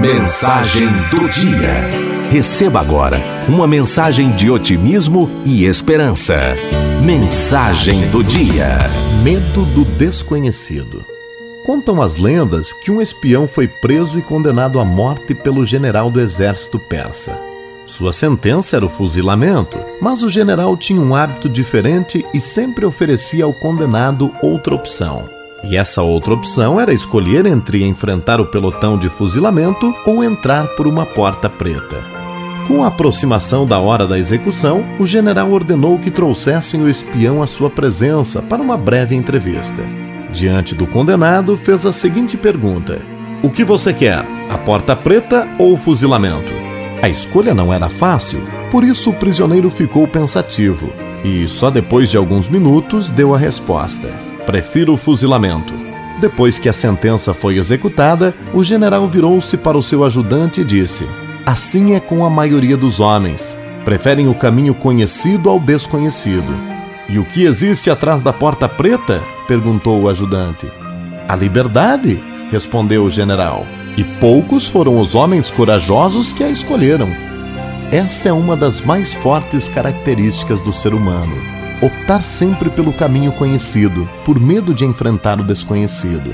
Mensagem do dia. Receba agora uma mensagem de otimismo e esperança. Mensagem do dia. Medo do desconhecido. Contam as lendas que um espião foi preso e condenado à morte pelo general do exército persa. Sua sentença era o fuzilamento, mas o general tinha um hábito diferente e sempre oferecia ao condenado outra opção. E essa outra opção era escolher entre enfrentar o pelotão de fuzilamento ou entrar por uma porta preta. Com a aproximação da hora da execução, o general ordenou que trouxessem o espião à sua presença para uma breve entrevista. Diante do condenado, fez a seguinte pergunta: O que você quer, a porta preta ou o fuzilamento? A escolha não era fácil, por isso o prisioneiro ficou pensativo e, só depois de alguns minutos, deu a resposta. Prefiro o fuzilamento. Depois que a sentença foi executada, o general virou-se para o seu ajudante e disse: Assim é com a maioria dos homens. Preferem o caminho conhecido ao desconhecido. E o que existe atrás da porta preta? perguntou o ajudante. A liberdade, respondeu o general. E poucos foram os homens corajosos que a escolheram. Essa é uma das mais fortes características do ser humano optar sempre pelo caminho conhecido, por medo de enfrentar o desconhecido.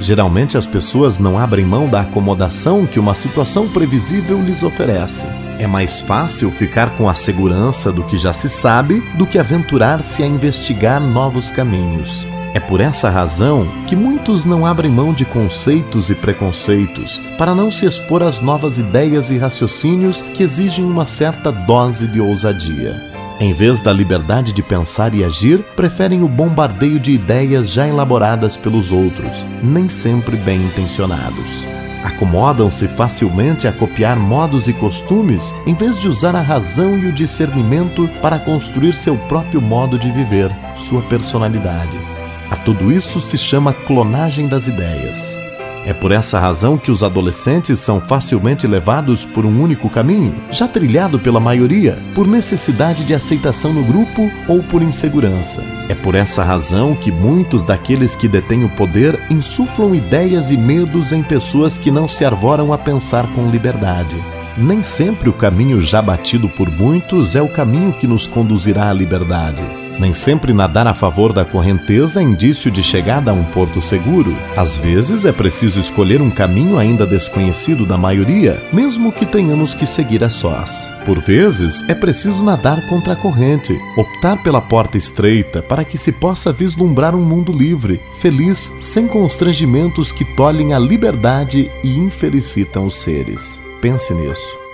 Geralmente as pessoas não abrem mão da acomodação que uma situação previsível lhes oferece. É mais fácil ficar com a segurança do que já se sabe do que aventurar-se a investigar novos caminhos. É por essa razão que muitos não abrem mão de conceitos e preconceitos para não se expor às novas ideias e raciocínios que exigem uma certa dose de ousadia. Em vez da liberdade de pensar e agir, preferem o bombardeio de ideias já elaboradas pelos outros, nem sempre bem intencionados. Acomodam-se facilmente a copiar modos e costumes em vez de usar a razão e o discernimento para construir seu próprio modo de viver, sua personalidade. A tudo isso se chama clonagem das ideias. É por essa razão que os adolescentes são facilmente levados por um único caminho, já trilhado pela maioria, por necessidade de aceitação no grupo ou por insegurança. É por essa razão que muitos daqueles que detêm o poder insuflam ideias e medos em pessoas que não se arvoram a pensar com liberdade. Nem sempre o caminho já batido por muitos é o caminho que nos conduzirá à liberdade. Nem sempre nadar a favor da correnteza é indício de chegada a um porto seguro. Às vezes é preciso escolher um caminho ainda desconhecido da maioria, mesmo que tenhamos que seguir a sós. Por vezes é preciso nadar contra a corrente, optar pela porta estreita para que se possa vislumbrar um mundo livre, feliz, sem constrangimentos que tolhem a liberdade e infelicitam os seres. Pense nisso.